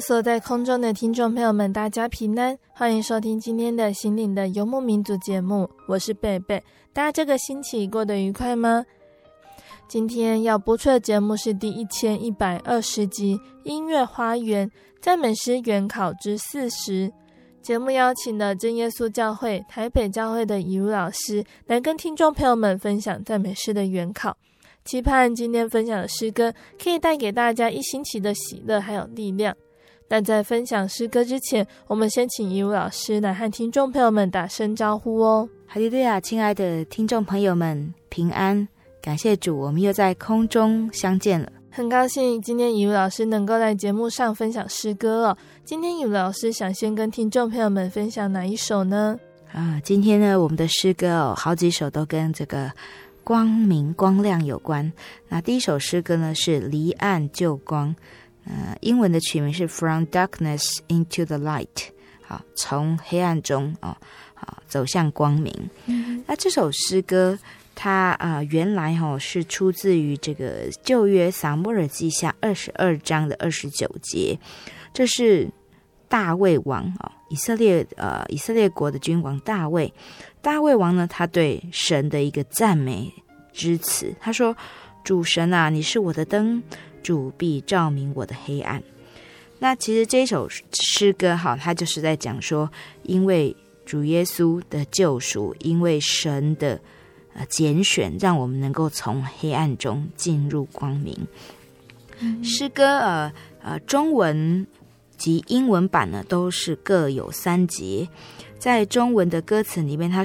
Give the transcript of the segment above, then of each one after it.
所在空中的听众朋友们，大家平安，欢迎收听今天的心灵的游牧民族节目，我是贝贝。大家这个星期过得愉快吗？今天要播出的节目是第一千一百二十集《音乐花园赞美诗原考之四十》。节目邀请了真耶稣教会台北教会的以如老师来跟听众朋友们分享赞美诗的原考。期盼今天分享的诗歌可以带给大家一星期的喜乐还有力量。但在分享诗歌之前，我们先请以如老师来和听众朋友们打声招呼哦。哈利路亚，亲爱的听众朋友们，平安！感谢主，我们又在空中相见了。很高兴今天以如老师能够在节目上分享诗歌哦。今天以如老师想先跟听众朋友们分享哪一首呢？啊，今天呢，我们的诗歌哦，好几首都跟这个。光明、光亮有关。那第一首诗歌呢是离岸就光，呃，英文的取名是 From Darkness into the Light，好，从黑暗中哦，好走向光明。嗯、那这首诗歌它啊、呃，原来哈、哦、是出自于这个旧约撒母耳记下二十二章的二十九节，这是大卫王啊、哦，以色列呃以色列国的君王大卫。大卫王呢，他对神的一个赞美之词，他说：“主神啊，你是我的灯，主必照明我的黑暗。”那其实这首诗歌哈，它就是在讲说，因为主耶稣的救赎，因为神的呃拣选，让我们能够从黑暗中进入光明。嗯、诗歌呃呃，中文及英文版呢，都是各有三节。在中文的歌词里面，他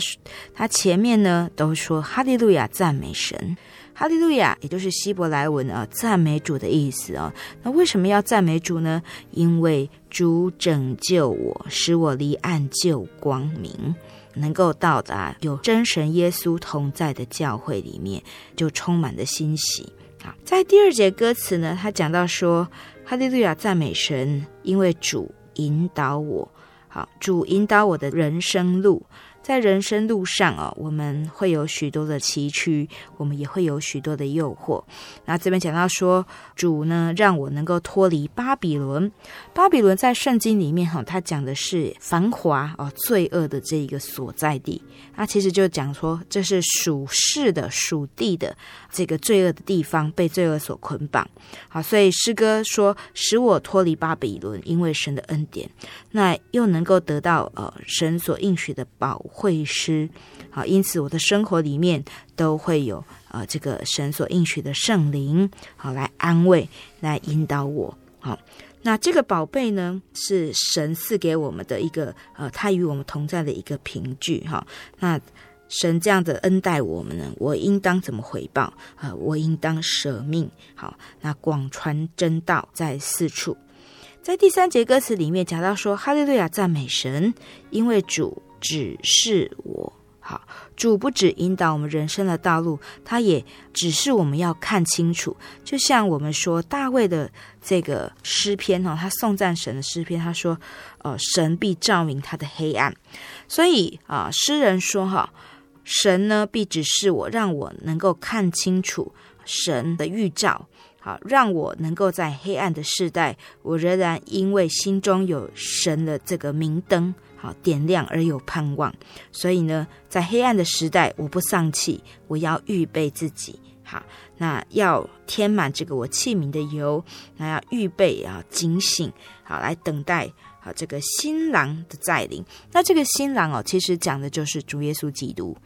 他前面呢都说哈利路亚赞美神，哈利路亚也就是希伯来文啊赞美主的意思啊。那为什么要赞美主呢？因为主拯救我，使我离暗就光明，能够到达有真神耶稣同在的教会里面，就充满了欣喜。啊，在第二节歌词呢，他讲到说哈利路亚赞美神，因为主引导我。好，主引导我的人生路，在人生路上啊，我们会有许多的崎岖，我们也会有许多的诱惑。那这边讲到说，主呢让我能够脱离巴比伦。巴比伦在圣经里面哈，它讲的是繁华哦，罪恶的这一个所在地。那其实就讲说，这是属世的、属地的这个罪恶的地方，被罪恶所捆绑。好，所以诗歌说，使我脱离巴比伦，因为神的恩典，那又能够得到呃神所应许的保会师。好，因此我的生活里面都会有呃这个神所应许的圣灵，好来安慰、来引导我。好。那这个宝贝呢，是神赐给我们的一个呃，他与我们同在的一个凭据哈。那神这样的恩待我们呢，我应当怎么回报？呃，我应当舍命好，那广传真道在四处。在第三节歌词里面讲到说，哈利路亚赞美神，因为主指示我。好，主不止引导我们人生的道路，他也指示我们要看清楚。就像我们说大卫的这个诗篇哈，他颂赞神的诗篇，他说：“呃，神必照明他的黑暗。”所以啊，诗人说哈，神呢必指示我，让我能够看清楚神的预兆，好，让我能够在黑暗的世代，我仍然因为心中有神的这个明灯，好点亮而有盼望。所以呢，在黑暗的时代，我不丧气，我要预备自己。好，那要填满这个我器皿的油，那要预备啊，警醒，好来等待好这个新郎的再临。那这个新郎哦，其实讲的就是主耶稣基督。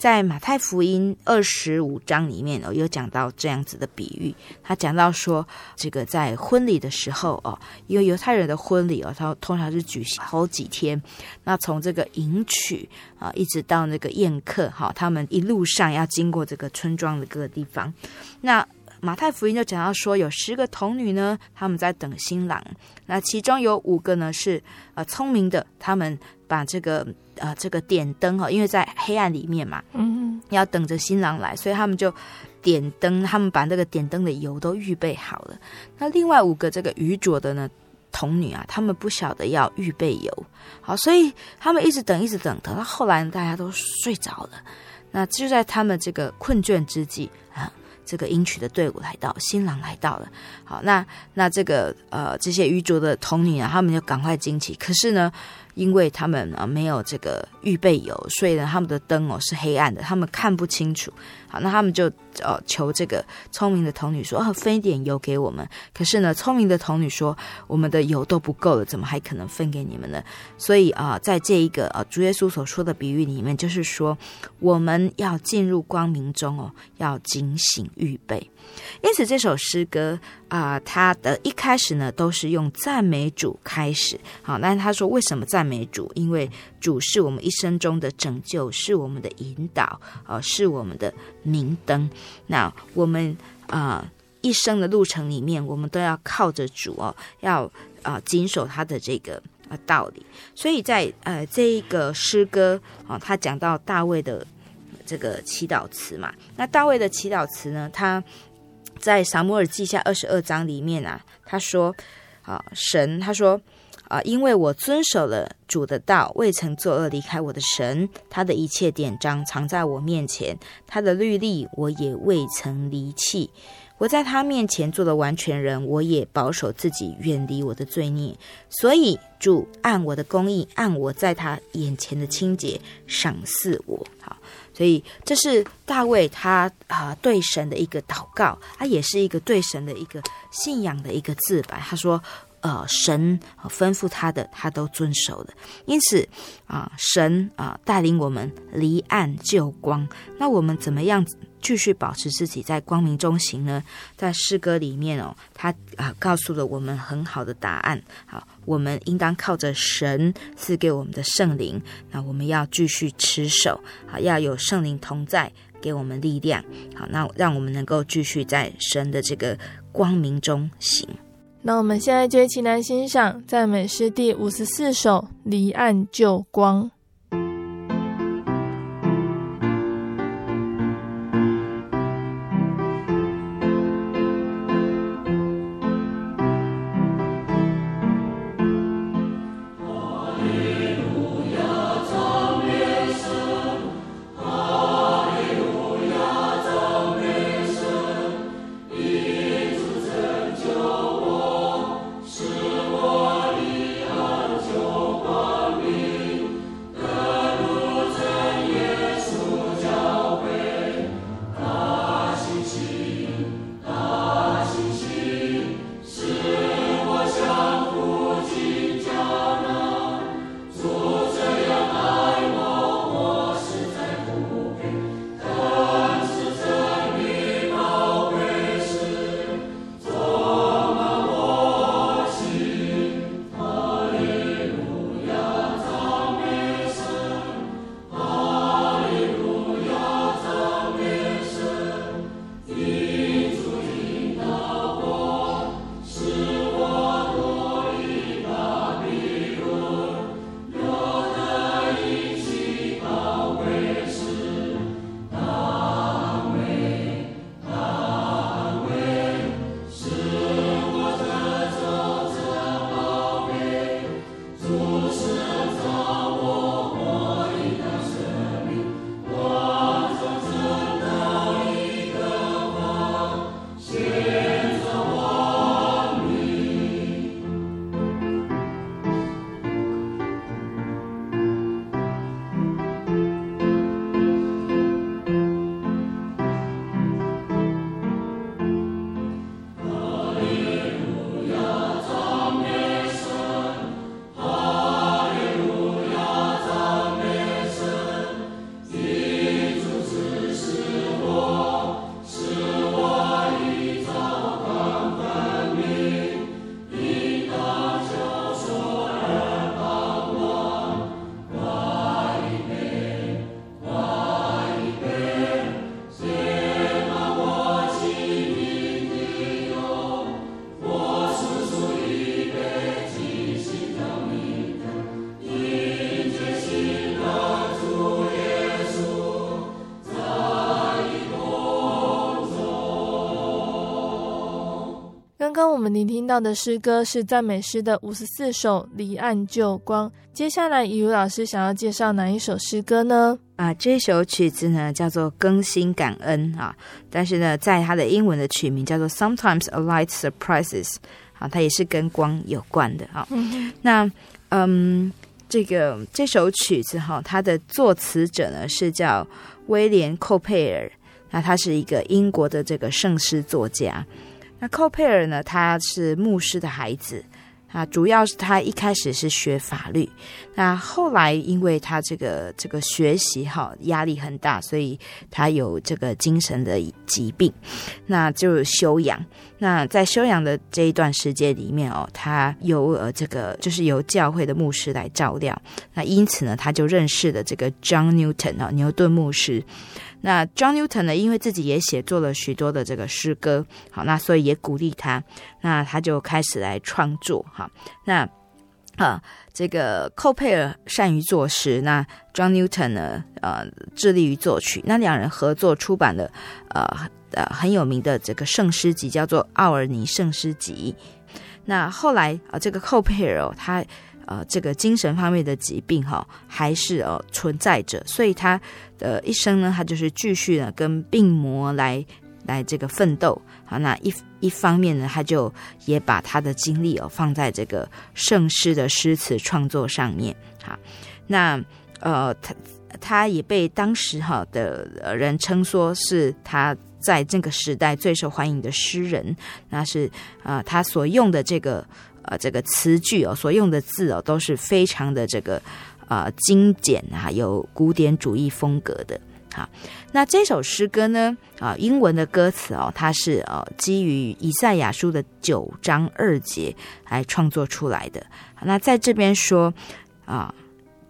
在马太福音二十五章里面哦，有讲到这样子的比喻。他讲到说，这个在婚礼的时候哦，因为犹太人的婚礼哦，他通常是举行好几天。那从这个迎娶啊，一直到那个宴客哈，他们一路上要经过这个村庄的各个地方。那马太福音就讲到说，有十个童女呢，他们在等新郎。那其中有五个呢是呃聪明的，他们把这个。呃，这个点灯哈，因为在黑暗里面嘛，嗯，要等着新郎来，所以他们就点灯，他们把那个点灯的油都预备好了。那另外五个这个愚拙的呢童女啊，他们不晓得要预备油，好，所以他们一直等，一直等，等到后来大家都睡着了。那就在他们这个困倦之际啊，这个迎娶的队伍来到，新郎来到了。好，那那这个呃这些愚拙的童女啊，他们就赶快惊奇，可是呢。因为他们啊没有这个预备油，所以呢他们的灯哦是黑暗的，他们看不清楚。好，那他们就呃求这个聪明的童女说：“哦，分一点油给我们。”可是呢，聪明的童女说：“我们的油都不够了，怎么还可能分给你们呢？”所以啊，在这一个啊主耶稣所说的比喻里面，就是说我们要进入光明中哦，要警醒预备。因此，这首诗歌啊、它的一开始呢，都是用赞美主开始。好，那他说为什么赞美主？因为主是我们一生中的拯救，是我们的引导，啊、是我们的。明灯，那我们啊、一生的路程里面，我们都要靠着主哦，要啊、呃、谨守他的这个呃道理。所以在呃这一个诗歌啊，他、讲到大卫的这个祈祷词嘛，那大卫的祈祷词呢，他在撒母耳记下二十二章里面啊，他说啊、神他说。啊，因为我遵守了主的道，未曾作恶，离开我的神，他的一切典章藏在我面前，他的律例我也未曾离弃。我在他面前做了完全人，我也保守自己，远离我的罪孽。所以主按我的公义，按我在他眼前的清洁赏赐我。好，所以这是大卫他啊对神的一个祷告，他也是一个对神的一个信仰的一个自白。他说。呃，神吩咐他的，他都遵守了。因此啊，神啊带领我们离暗就光。那我们怎么样继续保持自己在光明中行呢？在诗歌里面哦，他啊告诉了我们很好的答案。好，我们应当靠着神赐给我们的圣灵。那我们要继续持守，好，要有圣灵同在，给我们力量。好，那让我们能够继续在神的这个光明中行。那我们现在就一起来欣赏赞美诗第五十四首《离岸旧光》。们聆听到的诗歌是赞美诗的五十四首《离岸救光》。接下来，雨如老师想要介绍哪一首诗歌呢？啊，这首曲子呢叫做《更新感恩》啊，但是呢，在它的英文的曲名叫做《Sometimes a Light Surprises》啊，它也是跟光有关的啊。嗯那嗯，这个这首曲子哈，它的作词者呢是叫威廉·寇佩尔，那他是一个英国的这个圣诗作家。那寇佩尔呢，他是牧师的孩子。啊，主要是他一开始是学法律，那后来因为他这个这个学习哈压力很大，所以他有这个精神的疾病，那就休养。那在休养的这一段时间里面哦，他由呃这个就是由教会的牧师来照料，那因此呢，他就认识了这个 John Newton 啊，牛顿牧师。那 John Newton 呢，因为自己也写作了许多的这个诗歌，好，那所以也鼓励他，那他就开始来创作，哈，那啊，这个寇佩尔善于作诗，那 John Newton 呢，呃，致力于作曲，那两人合作出版了呃呃很有名的这个圣诗集，叫做《奥尔尼圣诗集》。那后来啊，这个寇佩尔哦，他。呃，这个精神方面的疾病哈，还是呃存在着，所以他的一生呢，他就是继续呢跟病魔来来这个奋斗。好，那一一方面呢，他就也把他的精力哦放在这个圣诗的诗词创作上面。好，那呃，他他也被当时哈的人称说是他在这个时代最受欢迎的诗人。那是啊，呃，他所用的这个。呃，这个词句哦，所用的字哦，都是非常的这个呃精简啊，有古典主义风格的。好，那这首诗歌呢，啊，英文的歌词哦，它是呃基于以赛亚书的九章二节来创作出来的。那在这边说啊，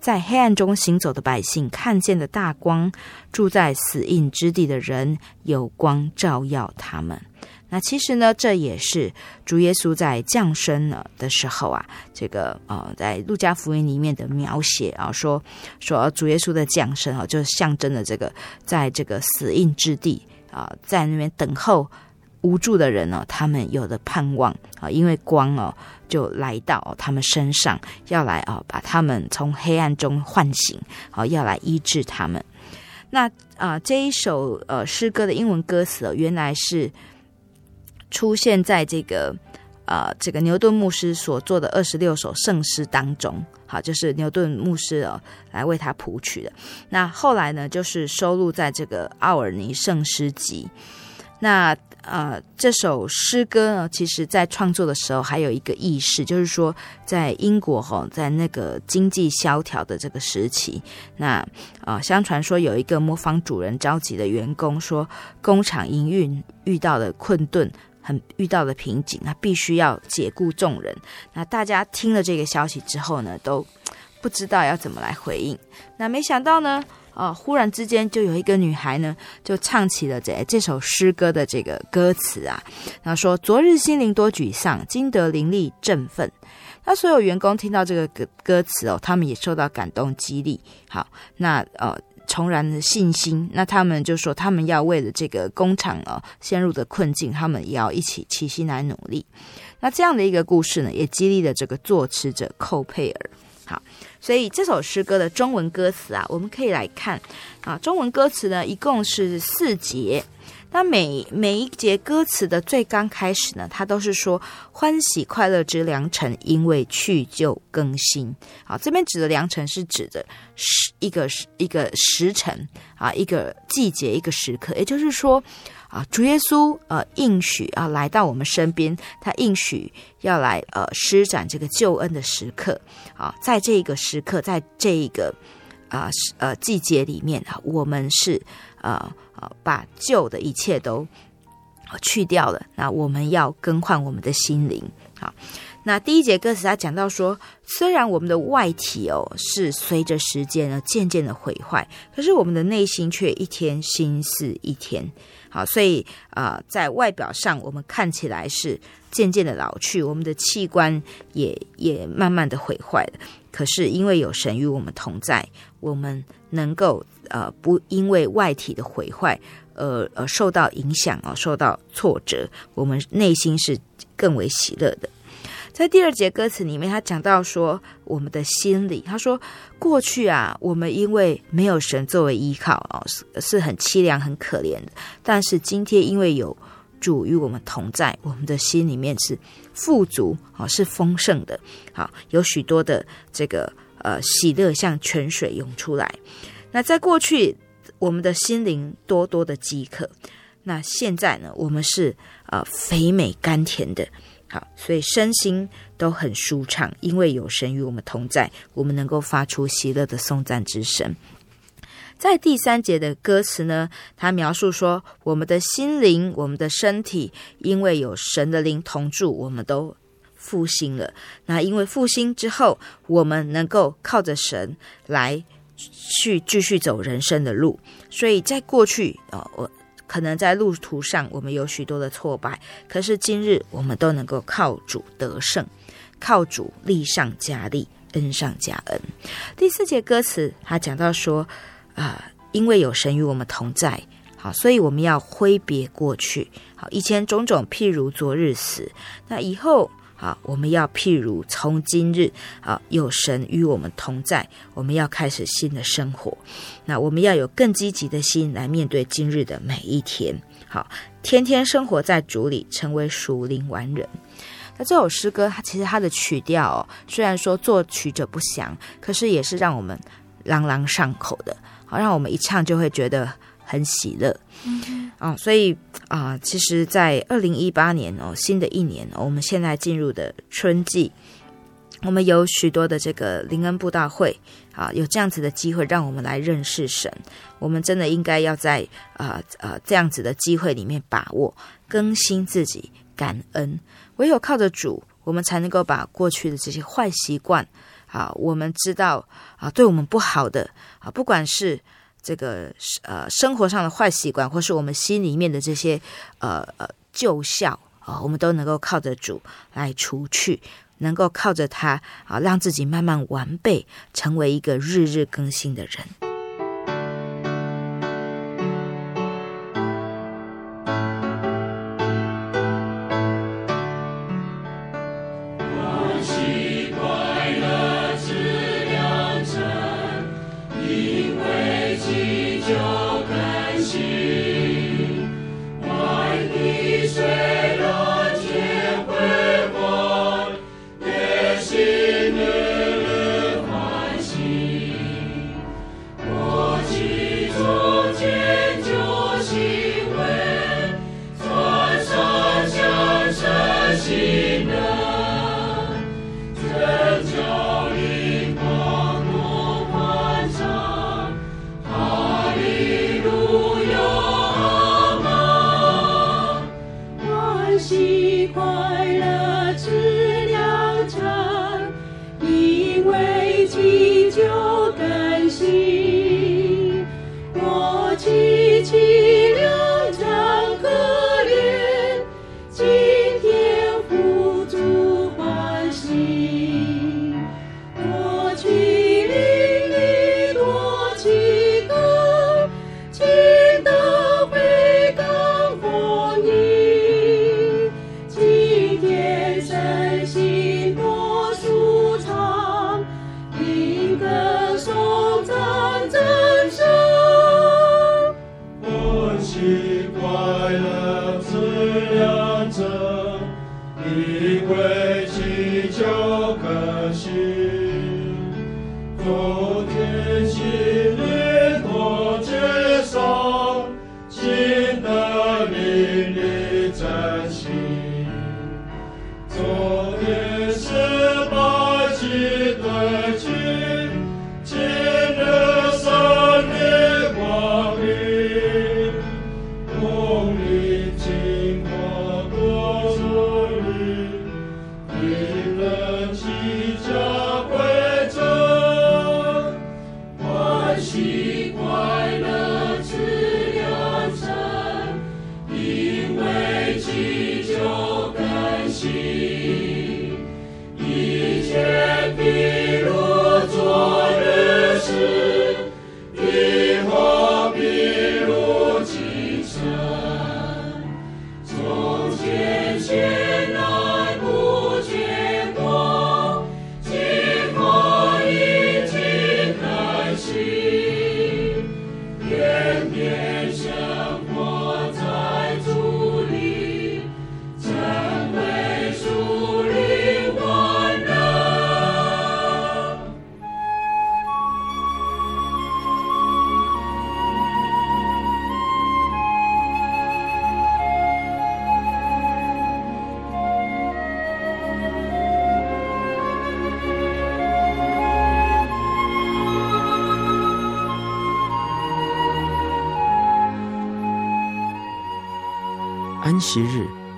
在黑暗中行走的百姓看见了大光，住在死荫之地的人有光照耀他们。那其实呢，这也是主耶稣在降生了的时候啊，这个呃，在路加福音里面的描写啊，说说主耶稣的降生啊，就象征了这个在这个死荫之地啊，在那边等候无助的人呢，他们有了盼望啊，因为光哦就来到他们身上，要来啊把他们从黑暗中唤醒，好要来医治他们。那啊这一首呃诗歌的英文歌词哦，原来是。出现在这个呃，这个牛顿牧师所做的二十六首圣诗当中，好，就是牛顿牧师哦来为他谱曲的。那后来呢，就是收录在这个奥尔尼圣诗集。那呃，这首诗歌呢，其实在创作的时候还有一个意识，就是说，在英国哈，在那个经济萧条的这个时期，那啊、相传说有一个磨坊主人召集的员工说，工厂营运遇到了困顿。很遇到的瓶颈，那必须要解雇众人。那大家听了这个消息之后呢，都 不知道要怎么来回应。那没想到呢，呃，忽然之间就有一个女孩呢，就唱起了这这首诗歌的这个歌词啊，然后说：“昨日心灵多沮丧，今得灵力振奋。”那所有员工听到这个歌歌词哦，他们也受到感动激励。好，那呃。重燃的信心，那他们就说，他们要为了这个工厂啊陷入的困境，他们也要一起齐心来努力。那这样的一个故事呢，也激励了这个作词者寇佩尔。好，所以这首诗歌的中文歌词啊，我们可以来看啊，中文歌词呢一共是四节。那每每一节歌词的最刚开始呢，它都是说欢喜快乐之良辰，因为去旧更新。好，这边指的良辰是指的时一个一个时辰啊，一个季节，一个时刻。也就是说啊，主耶稣呃应许啊来到我们身边，他应许要来呃施展这个救恩的时刻啊，在这个时刻，在这一个啊呃季节里面啊，我们是呃。把旧的一切都去掉了。那我们要更换我们的心灵。好，那第一节歌词他讲到说，虽然我们的外体哦是随着时间呢渐渐的毁坏，可是我们的内心却一天新似一天。好，所以啊、在外表上我们看起来是渐渐的老去，我们的器官也也慢慢的毁坏了。可是因为有神与我们同在，我们能够呃不因为外体的毁坏而呃受到影响啊，受到挫折，我们内心是更为喜乐的。在第二节歌词里面，他讲到说，我们的心里，他说过去啊，我们因为没有神作为依靠啊，是是很凄凉、很可怜的。但是今天，因为有主与我们同在，我们的心里面是富足啊，是丰盛的。好，有许多的这个呃喜乐，像泉水涌出来。那在过去，我们的心灵多多的饥渴。那现在呢，我们是呃肥美甘甜的。好，所以身心都很舒畅，因为有神与我们同在，我们能够发出喜乐的颂赞之声。在第三节的歌词呢，他描述说，我们的心灵、我们的身体，因为有神的灵同住，我们都复兴了。那因为复兴之后，我们能够靠着神来去继续走人生的路。所以在过去啊，我。可能在路途上，我们有许多的挫败，可是今日我们都能够靠主得胜，靠主力上加力，恩上加恩。第四节歌词，他讲到说，啊、因为有神与我们同在，好，所以我们要挥别过去，好，以前种种譬如昨日死，那以后。啊，我们要譬如从今日啊，有神与我们同在，我们要开始新的生活。那我们要有更积极的心来面对今日的每一天。好，天天生活在主里，成为属灵完人。那这首诗歌，它其实它的曲调哦，虽然说作曲者不详，可是也是让我们朗朗上口的，好，让我们一唱就会觉得很喜乐。哦，所以啊、其实，在二零一八年哦，新的一年，哦，我们现在进入的春季，我们有许多的这个灵恩布道会啊，有这样子的机会，让我们来认识神。我们真的应该要在啊啊、这样子的机会里面把握更新自己，感恩。唯有靠着主，我们才能够把过去的这些坏习惯啊，我们知道啊，对我们不好的啊，不管是。这个呃生活上的坏习惯，或是我们心里面的这些呃呃旧效啊、我们都能够靠着主来除去，能够靠着他啊、让自己慢慢完备，成为一个日日更新的人。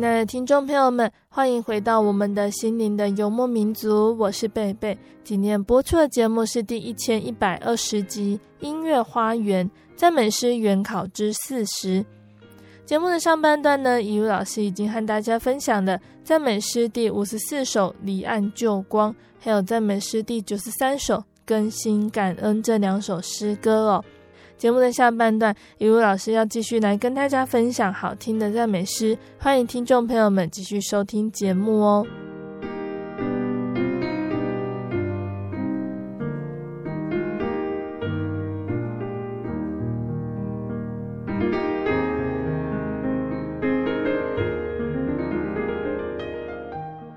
亲爱的听众朋友们，欢迎回到我们的心灵的游牧民族，我是贝贝。今天播出的节目是第一千一百二十集《音乐花园赞美诗原考之四十》。节目的上半段呢，怡如老师已经和大家分享了赞美诗第五十四首《离岸旧光》，还有赞美诗第九十三首《更新感恩》这两首诗歌哦。节目的下半段，雨如老师要继续来跟大家分享好听的赞美诗，欢迎听众朋友们继续收听节目哦。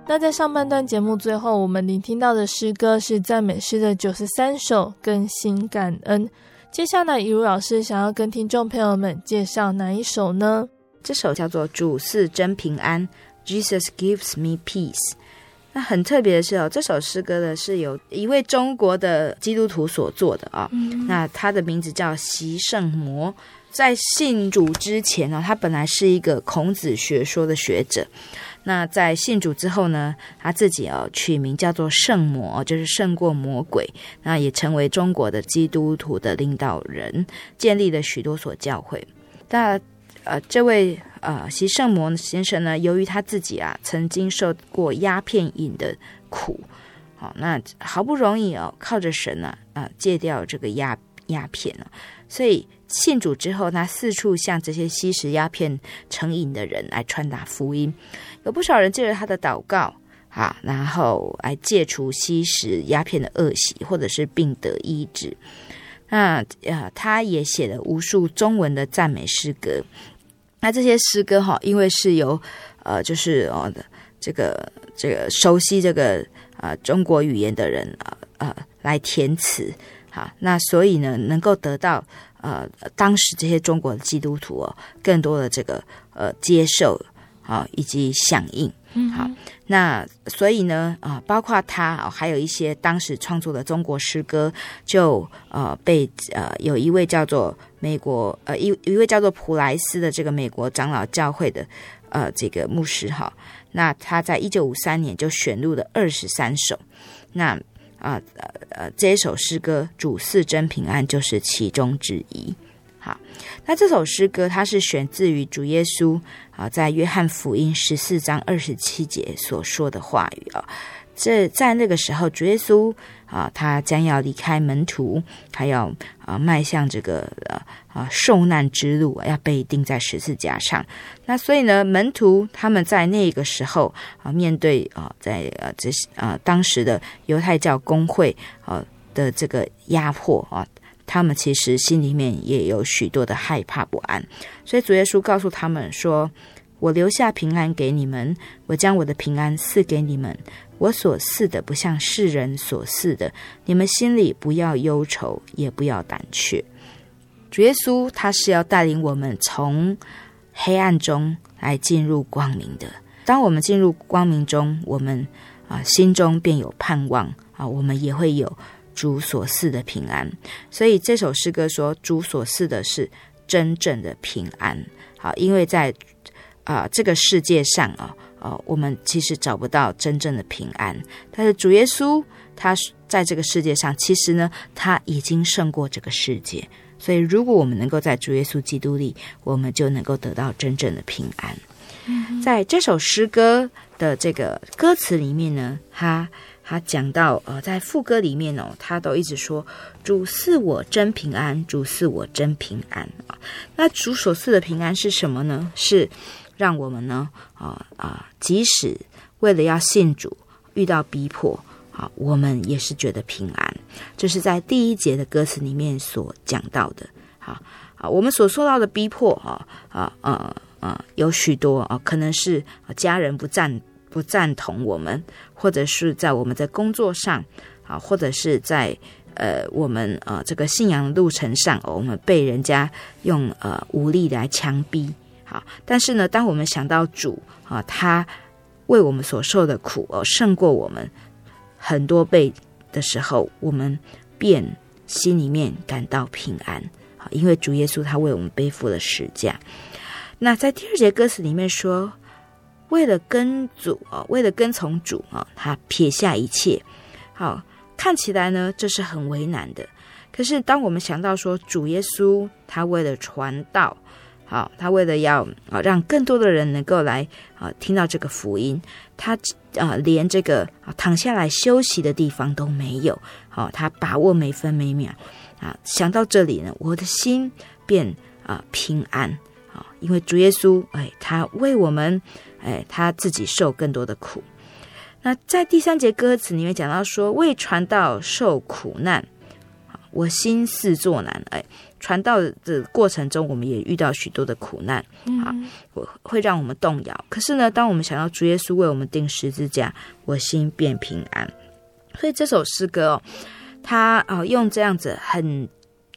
那在上半段节目最后，我们聆听到的诗歌是赞美诗的九十三首《更新感恩》。接下来，怡如老师想要跟听众朋友们介绍哪一首呢？这首叫做《主赐真平安》，Jesus gives me peace。那很特别的是哦，这首诗歌呢是由一位中国的基督徒所作的啊、哦。嗯、那他的名字叫席圣摩，在信主之前呢，他本来是一个孔子学说的学者。那在信主之后呢，他自己哦取名叫做圣魔，就是胜过魔鬼。那也成为中国的基督徒的领导人，建立了许多所教会。那呃，这位呃习圣魔先生呢，由于他自己啊曾经受过鸦片瘾的苦，好，那好不容易哦靠着神呢啊、戒掉这个鸦鸦片了，所以。信主之后，他四处向这些吸食鸦片成瘾的人来传达福音，有不少人借着他的祷告，啊，然后来戒除吸食鸦片的恶习，或者是病得医治。那呃，他也写了无数中文的赞美诗歌。那这些诗歌哈，因为是由呃，就是哦的这个这个熟悉这个呃中国语言的人啊呃来填词，好，那所以呢，能够得到。呃，当时这些中国的基督徒哦，更多的这个呃接受啊，以及响应，嗯，好，那所以呢，啊，包括他哦，还有一些当时创作的中国诗歌，就呃被呃有一位叫做美国呃一一位叫做普莱斯的这个美国长老教会的呃这个牧师哈，那他在一九五三年就选入了二十三首，那。啊，呃呃，这一首诗歌《主四真平安》就是其中之一。好，那这首诗歌它是选自于主耶稣啊，在约翰福音十四章二十七节所说的话语啊。这在那个时候，主耶稣啊，他将要离开门徒，还要啊迈向这个呃啊受难之路，要被钉在十字架上。那所以呢，门徒他们在那个时候啊，面对啊，在呃这啊当时的犹太教公会啊的这个压迫啊，他们其实心里面也有许多的害怕不安。所以主耶稣告诉他们说：“我留下平安给你们，我将我的平安赐给你们。”我所赐的不像世人所赐的，你们心里不要忧愁，也不要胆怯。主耶稣他是要带领我们从黑暗中来进入光明的。当我们进入光明中，我们啊心中便有盼望啊，我们也会有主所赐的平安。所以这首诗歌说，主所赐的是真正的平安。好，因为在啊这个世界上啊，呃，我们其实找不到真正的平安，但是主耶稣他在这个世界上，其实呢，他已经胜过这个世界。所以，如果我们能够在主耶稣基督里，我们就能够得到真正的平安。嗯、在这首诗歌的这个歌词里面呢，他他讲到呃，在副歌里面哦，他都一直说“主赐我真平安，主赐我真平安”啊。那主所赐的平安是什么呢？是让我们呢啊啊，即使为了要信主，遇到逼迫。啊，我们也是觉得平安，这是在第一节的歌词里面所讲到的。好，啊，我们所受到的逼迫，啊啊啊啊，有许多啊，可能是家人不赞不赞同我们，或者是在我们的工作上，啊，或者是在呃我们呃这个信仰的路程上，我们被人家用呃武力来强逼。啊，但是呢，当我们想到主啊，他为我们所受的苦而胜过我们。很多倍的时候，我们便心里面感到平安啊，因为主耶稣他为我们背负了十架。那在第二节歌词里面说，为了跟主啊，为了跟从主啊，他撇下一切。好，看起来呢，这是很为难的。可是当我们想到说，主耶稣他为了传道。好，他为了要啊让更多的人能够来啊听到这个福音，他啊连这个啊躺下来休息的地方都没有。好，他把握每分每秒啊。想到这里呢，我的心便啊平安啊，因为主耶稣哎，他为我们哎他自己受更多的苦。那在第三节歌词里面讲到说，为传道受苦难，我心似作难哎。传道的过程中，我们也遇到许多的苦难，啊，会让我们动摇。可是呢，当我们想要主耶稣为我们定十字架，我心便平安。所以这首诗歌哦，他啊用这样子很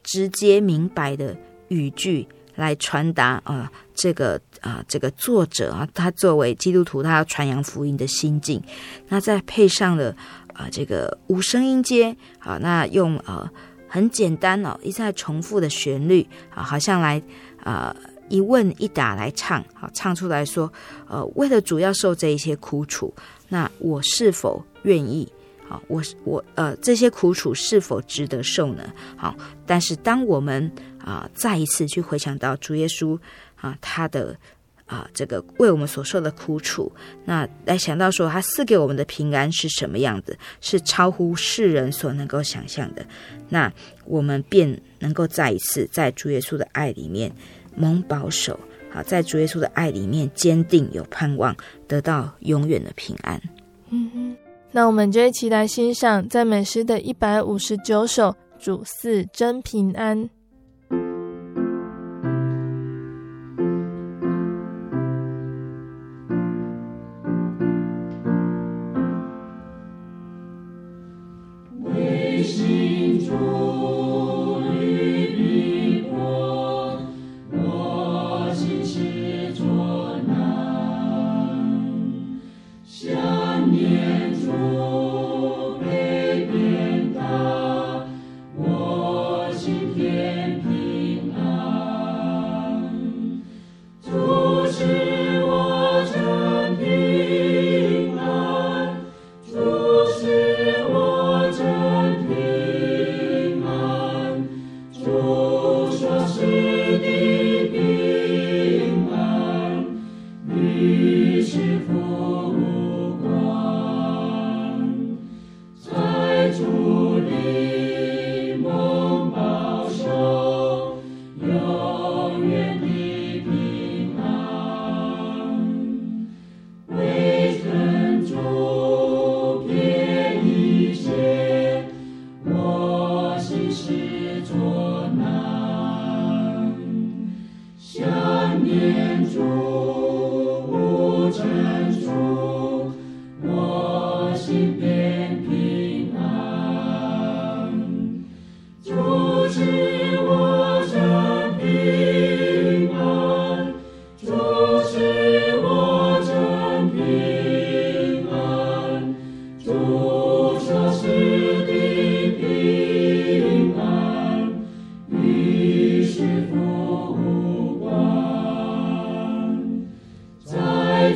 直接明白的语句来传达啊这个啊这个作者啊他作为基督徒他要传扬福音的心境，那再配上了啊这个五声音阶啊，那用啊。很简单哦，一再重复的旋律啊，好像来、呃、一问一答来唱，好唱出来说，呃，为了主要受这一些苦楚，那我是否愿意？好，我我呃这些苦楚是否值得受呢？好，但是当我们啊、再一次去回想到主耶稣啊他的。啊，这个为我们所受的苦楚，那来想到说，他赐给我们的平安是什么样子，是超乎世人所能够想象的。那我们便能够再一次在主耶稣的爱里面蒙保守，好，在主耶稣的爱里面坚定有盼望，得到永远的平安。嗯哼，那我们就一起来欣赏赞美诗的一百五十九首，主赐真平安。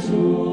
Jesus.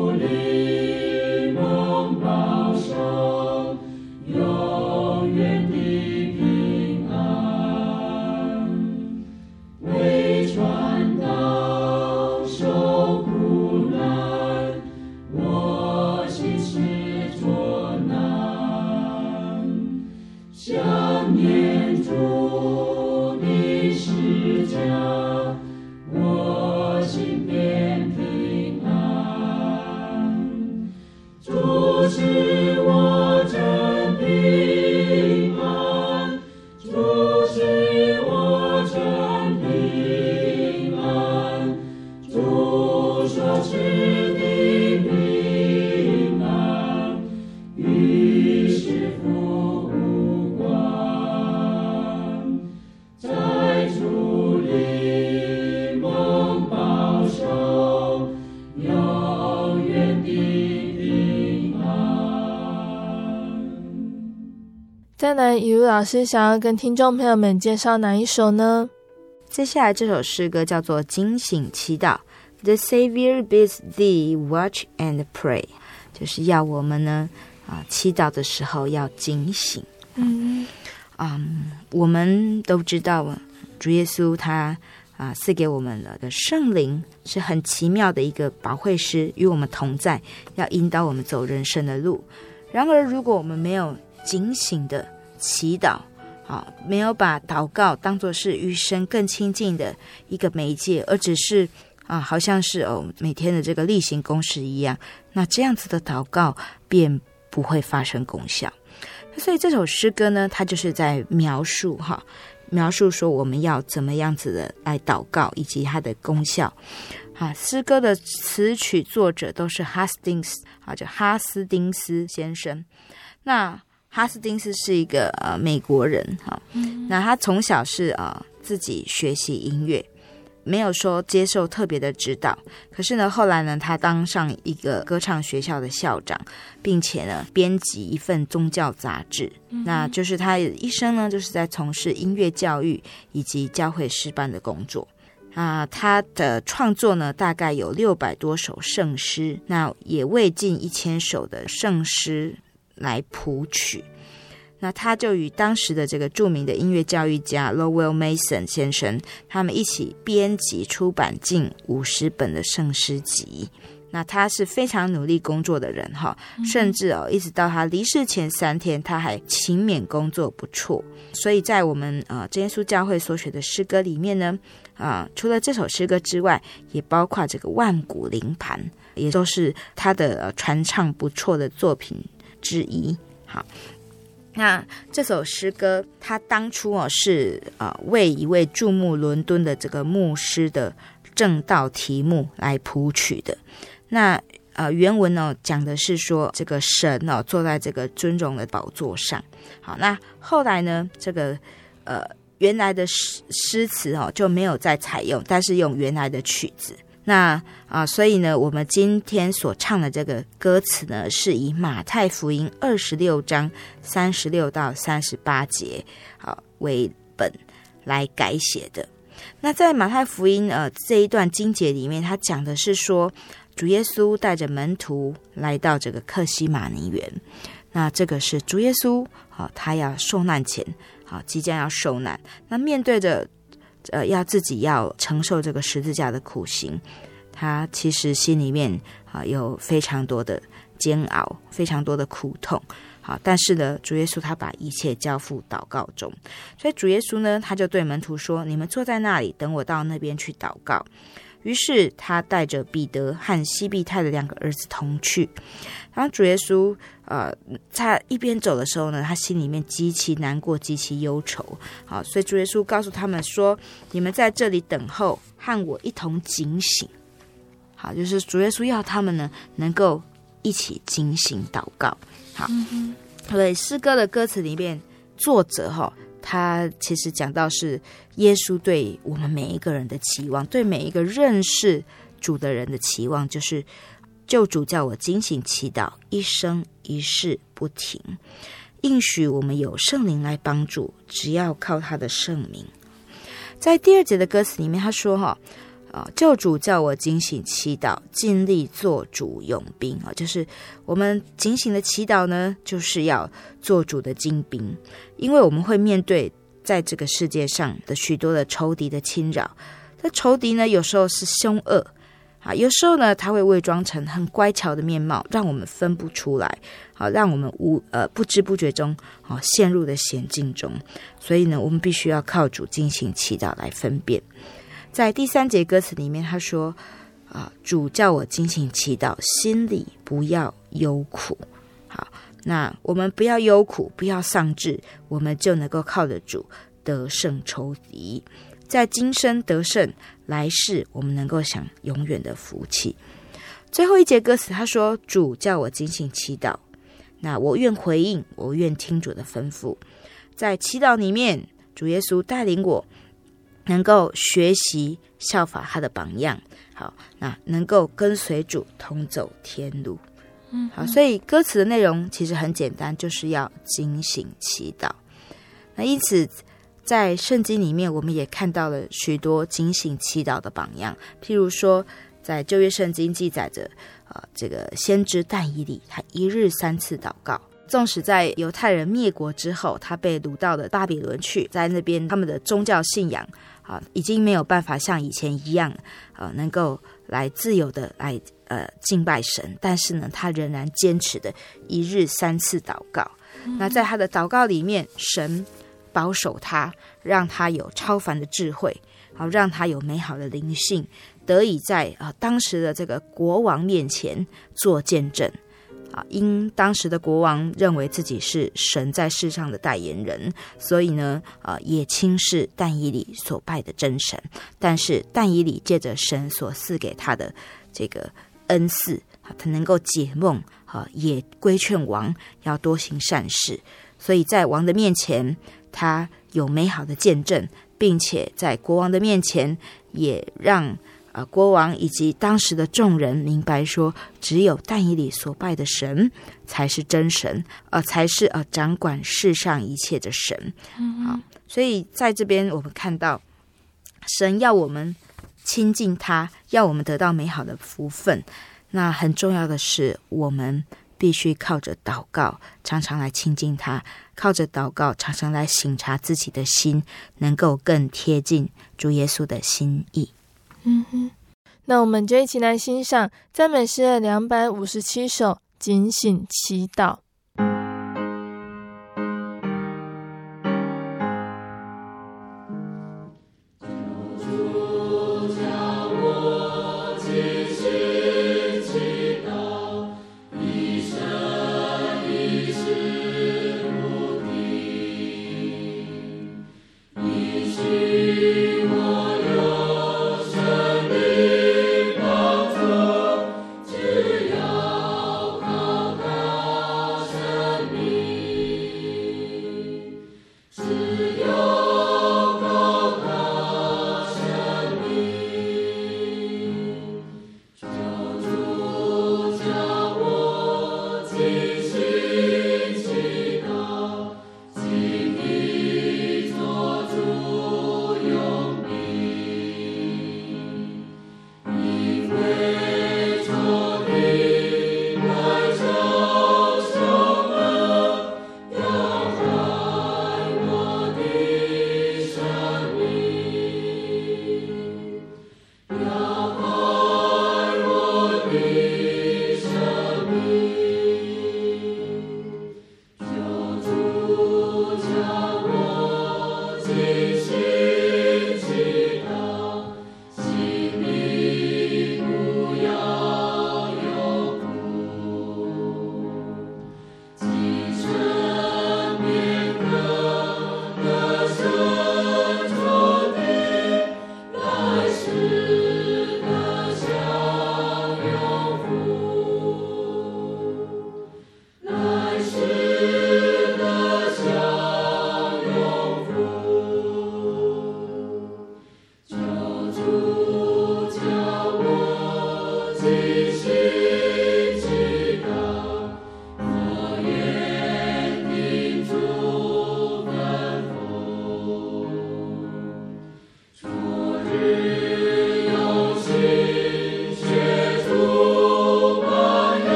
老师想要跟听众朋友们介绍哪一首呢？接下来这首诗歌叫做《惊醒祈祷》，The Savior bids thee watch and pray，就是要我们呢啊祈祷的时候要警醒。嗯嗯，我们都知道主耶稣他啊赐给我们了的圣灵是很奇妙的一个保惠师，与我们同在，要引导我们走人生的路。然而，如果我们没有警醒的祈祷，啊，没有把祷告当作是与神更亲近的一个媒介，而只是啊，好像是哦每天的这个例行公事一样，那这样子的祷告便不会发生功效。所以这首诗歌呢，它就是在描述哈，描述说我们要怎么样子的来祷告，以及它的功效。啊，诗歌的词曲作者都是哈斯丁斯啊，叫哈斯丁斯先生。那哈斯丁斯是一个呃美国人哈，那他从小是啊、呃、自己学习音乐，没有说接受特别的指导。可是呢，后来呢，他当上一个歌唱学校的校长，并且呢，编辑一份宗教杂志。那就是他一生呢，就是在从事音乐教育以及教会诗班的工作。啊，他的创作呢，大概有六百多首圣诗，那也未近一千首的圣诗。来谱曲，那他就与当时的这个著名的音乐教育家 Lowell Mason 先生，他们一起编辑出版近五十本的圣诗集。那他是非常努力工作的人哈，甚至哦，一直到他离世前三天，他还勤勉工作不辍。所以在我们呃真耶稣教会所写的诗歌里面呢，啊、呃，除了这首诗歌之外，也包括这个万古灵盘，也都是他的、呃、传唱不错的作品。之一，好，那这首诗歌，它当初哦是啊、呃、为一位注目伦敦的这个牧师的正道题目来谱曲的。那呃原文呢讲的是说，这个神哦坐在这个尊荣的宝座上。好，那后来呢这个呃原来的诗诗词哦就没有再采用，但是用原来的曲子。那啊，所以呢，我们今天所唱的这个歌词呢，是以马太福音二十六章三十六到三十八节好为本来改写的。那在马太福音呃这一段经节里面，他讲的是说，主耶稣带着门徒来到这个客西马尼园。那这个是主耶稣啊，他要受难前啊，即将要受难。那面对着。呃，要自己要承受这个十字架的苦行，他其实心里面啊有非常多的煎熬，非常多的苦痛。好，但是呢，主耶稣他把一切交付祷告中，所以主耶稣呢，他就对门徒说：“你们坐在那里，等我到那边去祷告。”于是他带着彼得和西庇太的两个儿子同去。然后主耶稣，呃，他一边走的时候呢，他心里面极其难过，极其忧愁。好，所以主耶稣告诉他们说：“你们在这里等候，和我一同警醒。”好，就是主耶稣要他们呢，能够一起警醒祷告。好，嗯、所以诗歌的歌词里面，作者哈。他其实讲到是耶稣对我们每一个人的期望，对每一个认识主的人的期望，就是救主叫我警醒祈祷，一生一世不停，应许我们有圣灵来帮助，只要靠他的圣名。在第二节的歌词里面，他说：“哈。”啊！救主叫我警醒祈祷，尽力做主勇兵啊！就是我们警醒的祈祷呢，就是要做主的精兵，因为我们会面对在这个世界上的许多的仇敌的侵扰。这仇敌呢，有时候是凶恶啊，有时候呢，他会伪装成很乖巧的面貌，让我们分不出来，好，让我们无呃不知不觉中啊陷入的险境中。所以呢，我们必须要靠主警醒祈祷来分辨。在第三节歌词里面，他说：“啊，主叫我警醒祈祷，心里不要忧苦。好，那我们不要忧苦，不要丧志，我们就能够靠得主得胜仇敌，在今生得胜，来世我们能够享永远的福气。”最后一节歌词，他说：“主叫我警醒祈祷，那我愿回应，我愿听主的吩咐，在祈祷里面，主耶稣带领我。”能够学习效法他的榜样，好，那能够跟随主同走天路，嗯，好，所以歌词的内容其实很简单，就是要警醒祈祷。那因此，在圣经里面，我们也看到了许多警醒祈祷的榜样。譬如说，在旧约圣经记载着，啊、呃，这个先知但以理，他一日三次祷告。纵使在犹太人灭国之后，他被掳到了巴比伦去，在那边他们的宗教信仰啊，已经没有办法像以前一样，呃，能够来自由的来呃敬拜神。但是呢，他仍然坚持的一日三次祷告。嗯、那在他的祷告里面，神。保守他，让他有超凡的智慧，好让他有美好的灵性，得以在啊当时的这个国王面前做见证因当时的国王认为自己是神在世上的代言人，所以呢啊也轻视但以理所拜的真神。但是但以理借着神所赐给他的这个恩赐，他能够解梦啊，也规劝王要多行善事。所以在王的面前。他有美好的见证，并且在国王的面前也让呃国王以及当时的众人明白说，只有但以理所拜的神才是真神，呃，才是呃掌管世上一切的神。嗯，好，所以在这边我们看到，神要我们亲近他，要我们得到美好的福分。那很重要的是，我们必须靠着祷告，常常来亲近他。靠着祷告，常常来省察自己的心，能够更贴近主耶稣的心意。嗯哼，那我们就一起来欣赏赞美诗的两百五十七首，警醒祈祷。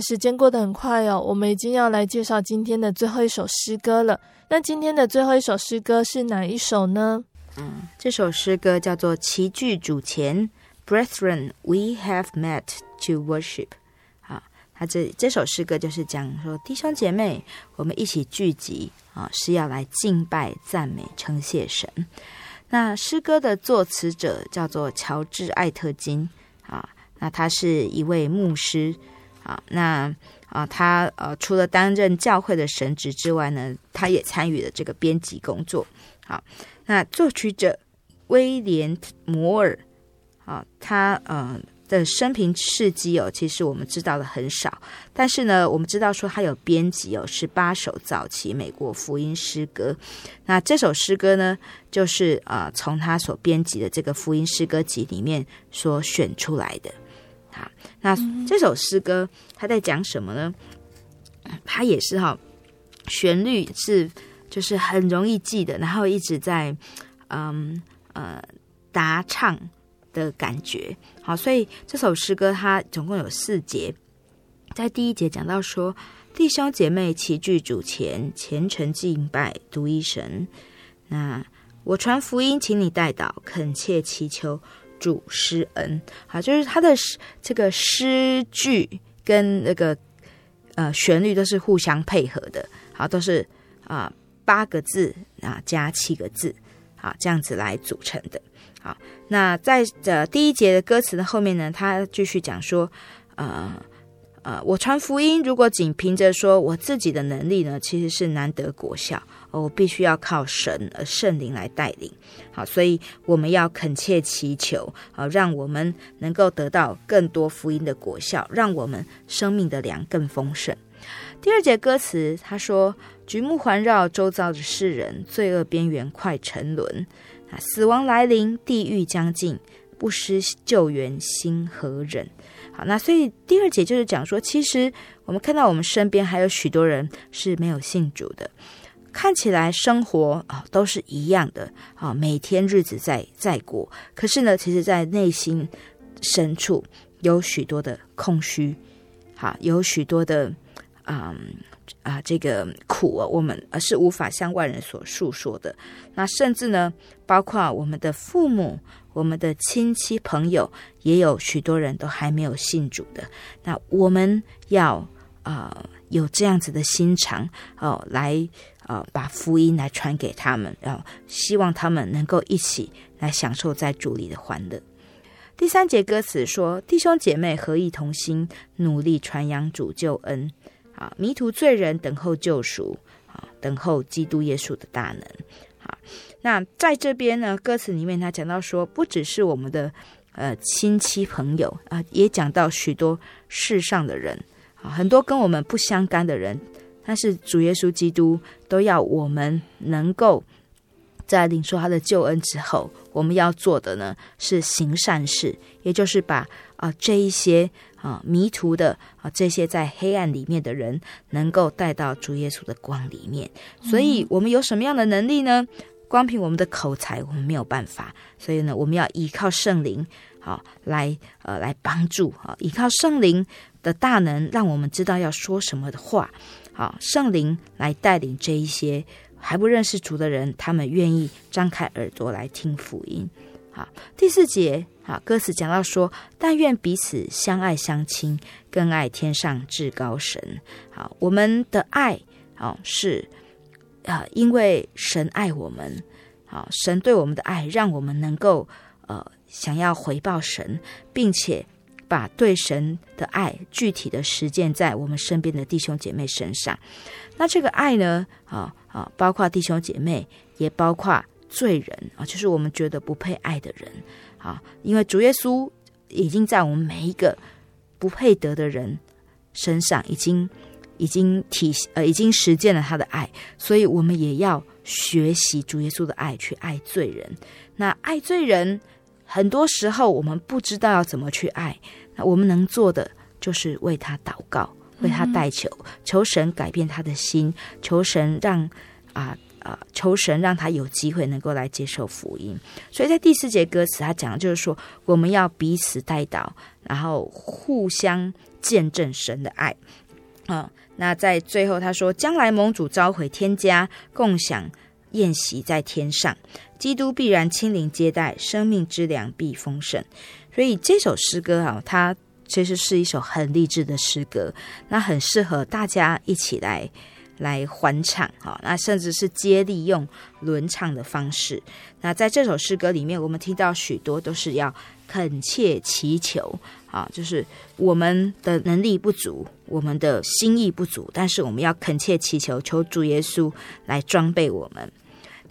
时间过得很快哦，我们已经要来介绍今天的最后一首诗歌了。那今天的最后一首诗歌是哪一首呢？嗯，这首诗歌叫做《齐聚主前》，Brethren, we have met to worship。啊，它这这首诗歌就是讲说弟兄姐妹，我们一起聚集啊，是要来敬拜、赞美、称谢神。那诗歌的作词者叫做乔治·艾特金啊，那他是一位牧师。啊，那啊，他呃，除了担任教会的神职之外呢，他也参与了这个编辑工作。好，那作曲者威廉摩尔，啊，他呃的生平事迹哦，其实我们知道的很少。但是呢，我们知道说他有编辑哦，是八首早期美国福音诗歌。那这首诗歌呢，就是啊、呃，从他所编辑的这个福音诗歌集里面所选出来的。好，那这首诗歌他在讲什么呢？他也是哈、哦，旋律是就是很容易记的，然后一直在嗯呃答唱的感觉。好，所以这首诗歌它总共有四节，在第一节讲到说，弟兄姐妹齐聚主前，虔诚敬拜独一神。那我传福音，请你代祷，恳切祈求主施恩。好，就是他的这个诗句跟那个。呃，旋律都是互相配合的，好，都是啊、八个字啊加七个字，好，这样子来组成的。好，那在这第一节的歌词的后面呢，他继续讲说，呃呃，我传福音，如果仅凭着说我自己的能力呢，其实是难得果效。我必须要靠神而圣灵来带领，好，所以我们要恳切祈求，啊，让我们能够得到更多福音的果效，让我们生命的粮更丰盛。第二节歌词他说：“举目环绕周遭的世人，罪恶边缘快沉沦，啊，死亡来临，地狱将近，不施救援，心何忍？”好，那所以第二节就是讲说，其实我们看到我们身边还有许多人是没有信主的。看起来生活啊都是一样的啊，每天日子在在过，可是呢，其实，在内心深处有许多的空虚，好，有许多的啊啊这个苦啊，我们而是无法向外人所诉说的。那甚至呢，包括我们的父母、我们的亲戚朋友，也有许多人都还没有信主的。那我们要啊有这样子的心肠哦来。啊、把福音来传给他们，然后希望他们能够一起来享受在主里的欢乐。第三节歌词说：“弟兄姐妹合意同心，努力传扬主救恩。啊，迷途罪人等候救赎，啊，等候基督耶稣的大能。好，那在这边呢，歌词里面他讲到说，不只是我们的呃亲戚朋友啊，也讲到许多世上的人啊，很多跟我们不相干的人。”但是主耶稣基督都要我们能够在领受他的救恩之后，我们要做的呢是行善事，也就是把啊、呃、这一些啊、呃、迷途的啊、呃、这些在黑暗里面的人，能够带到主耶稣的光里面。所以，我们有什么样的能力呢？光凭我们的口才，我们没有办法。所以呢，我们要依靠圣灵，好、呃、来呃来帮助啊、呃，依靠圣灵的大能，让我们知道要说什么的话。好，圣灵来带领这一些还不认识主的人，他们愿意张开耳朵来听福音。好，第四节，好，歌词讲到说，但愿彼此相爱相亲，更爱天上至高神。好，我们的爱，好是呃，因为神爱我们，好，神对我们的爱，让我们能够呃，想要回报神，并且。把对神的爱具体的实践在我们身边的弟兄姐妹身上，那这个爱呢，啊啊，包括弟兄姐妹，也包括罪人啊，就是我们觉得不配爱的人啊，因为主耶稣已经在我们每一个不配得的人身上已经已经体呃已经实践了他的爱，所以我们也要学习主耶稣的爱去爱罪人。那爱罪人。很多时候我们不知道要怎么去爱，那我们能做的就是为他祷告，为他代求，求神改变他的心，求神让啊啊，求神让他有机会能够来接受福音。所以在第四节歌词，他讲的就是说，我们要彼此代祷，然后互相见证神的爱。啊，那在最后他说，将来盟主召回天家，共享宴席在天上。基督必然亲临接待，生命之粮必丰盛。所以这首诗歌啊，它其实是一首很励志的诗歌，那很适合大家一起来来欢唱哈。那甚至是接力用轮唱的方式。那在这首诗歌里面，我们听到许多都是要恳切祈求啊，就是我们的能力不足，我们的心意不足，但是我们要恳切祈求，求主耶稣来装备我们。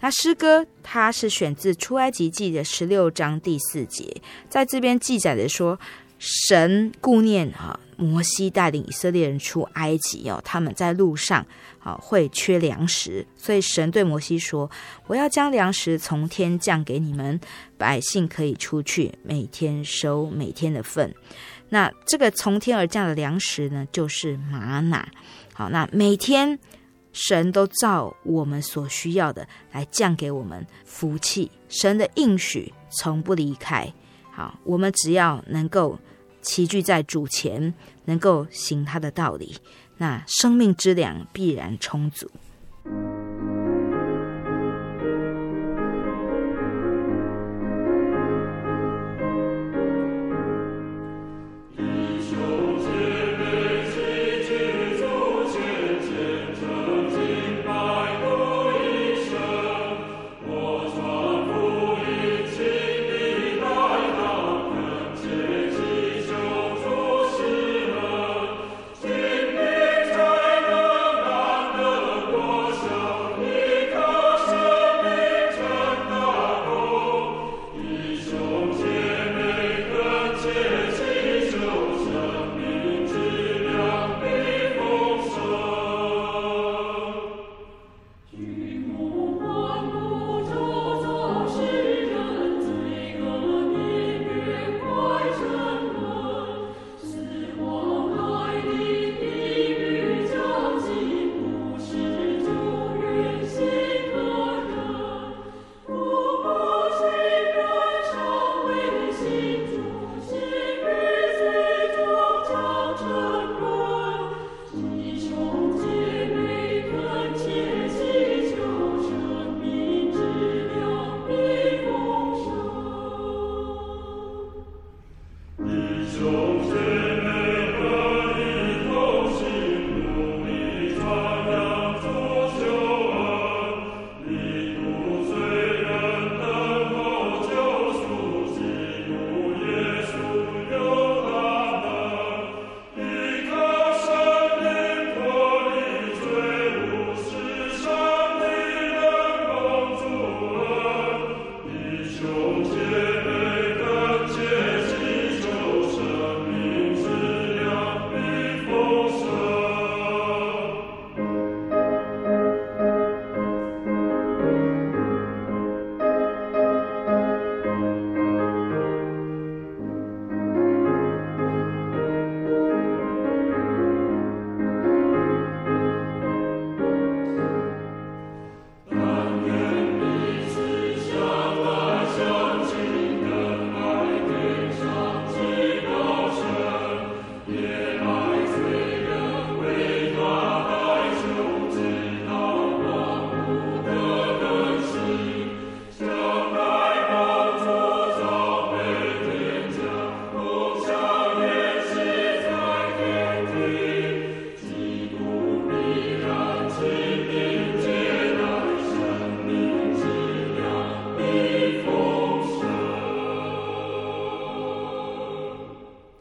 那诗歌它是选自出埃及记的十六章第四节，在这边记载的说，神顾念哈摩西带领以色列人出埃及哦，他们在路上啊会缺粮食，所以神对摩西说：“我要将粮食从天降给你们，百姓可以出去，每天收每天的份。”那这个从天而降的粮食呢，就是玛哪。好，那每天神都照我们所需要的来降给我们福气，神的应许从不离开。好，我们只要能够齐聚在主前，能够行他的道理，那生命之粮必然充足。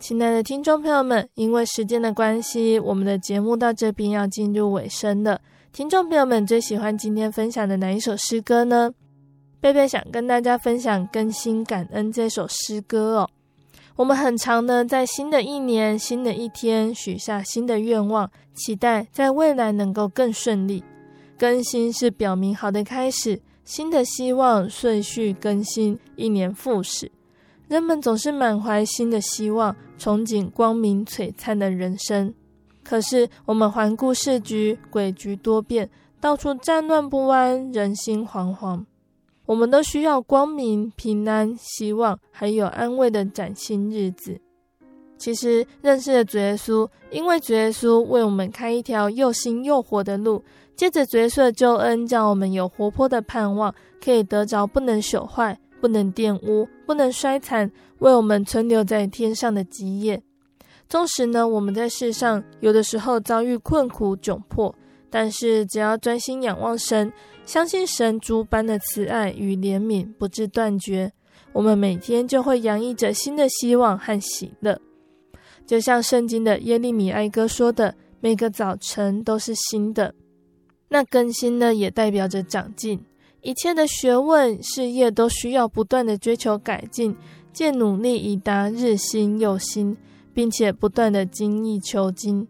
亲爱的听众朋友们，因为时间的关系，我们的节目到这边要进入尾声了。听众朋友们最喜欢今天分享的哪一首诗歌呢？贝贝想跟大家分享《更新感恩》这首诗歌哦。我们很常呢，在新的一年、新的一天，许下新的愿望，期待在未来能够更顺利。更新是表明好的开始，新的希望顺序更新，一年复始。人们总是满怀新的希望，憧憬光明璀璨的人生。可是，我们环顾世局，诡谲多变，到处战乱不安，人心惶惶。我们都需要光明、平安、希望，还有安慰的崭新日子。其实，认识了主耶稣，因为主耶稣为我们开一条又新又活的路，借着主耶稣的救恩，叫我们有活泼的盼望，可以得着不能朽坏。不能玷污，不能衰残，为我们存留在天上的基业。纵使呢，我们在世上有的时候遭遇困苦窘迫，但是只要专心仰望神，相信神诸般的慈爱与怜悯不致断绝，我们每天就会洋溢着新的希望和喜乐。就像圣经的耶利米哀歌说的：“每个早晨都是新的。”那更新呢，也代表着长进。一切的学问、事业都需要不断的追求改进，借努力以达日新又新，并且不断的精益求精。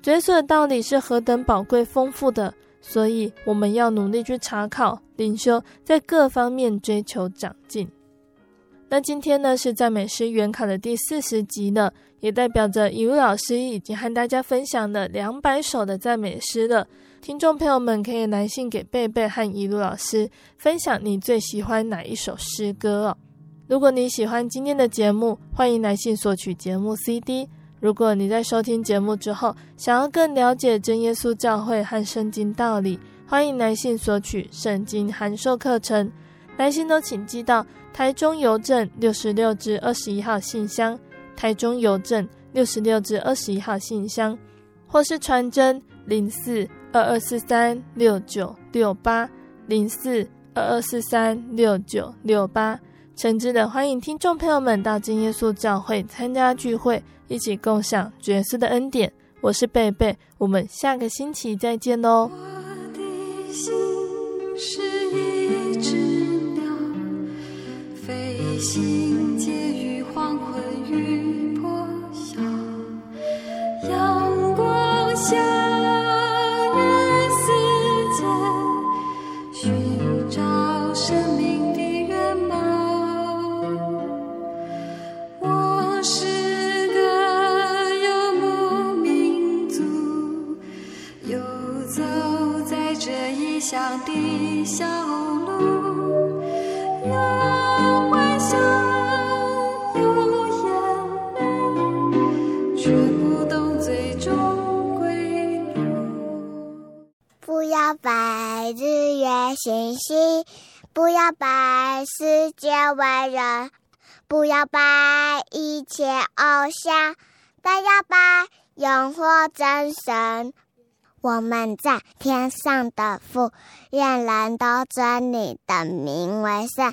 主耶稣的道理是何等宝贵丰富的，所以我们要努力去查考、领修，在各方面追求长进。那今天呢，是赞美诗原考的第四十集了，也代表着以如老师已经和大家分享了两百首的赞美诗了。听众朋友们可以来信给贝贝和一路老师，分享你最喜欢哪一首诗歌哦。如果你喜欢今天的节目，欢迎来信索取节目 CD。如果你在收听节目之后，想要更了解真耶稣教会和圣经道理，欢迎来信索取圣经函授课程。来信都请寄到台中邮政六十六至二十一号信箱，台中邮政六十六至二十一号信箱，或是传真零四二二四三六九六八零四二二四三六九六八。诚挚的欢迎听众朋友们到真耶稣教会参加聚会，一起共享主耶稣的恩典。我是贝贝，我们下个星期再见哦。我的心是一只鸟，飞行介于黄昏与破晓，阳光下。要拜日月星星，不要拜世界伟人，不要拜一切偶像，但要拜永活真神。我们在天上的父，愿人都尊你的名为圣，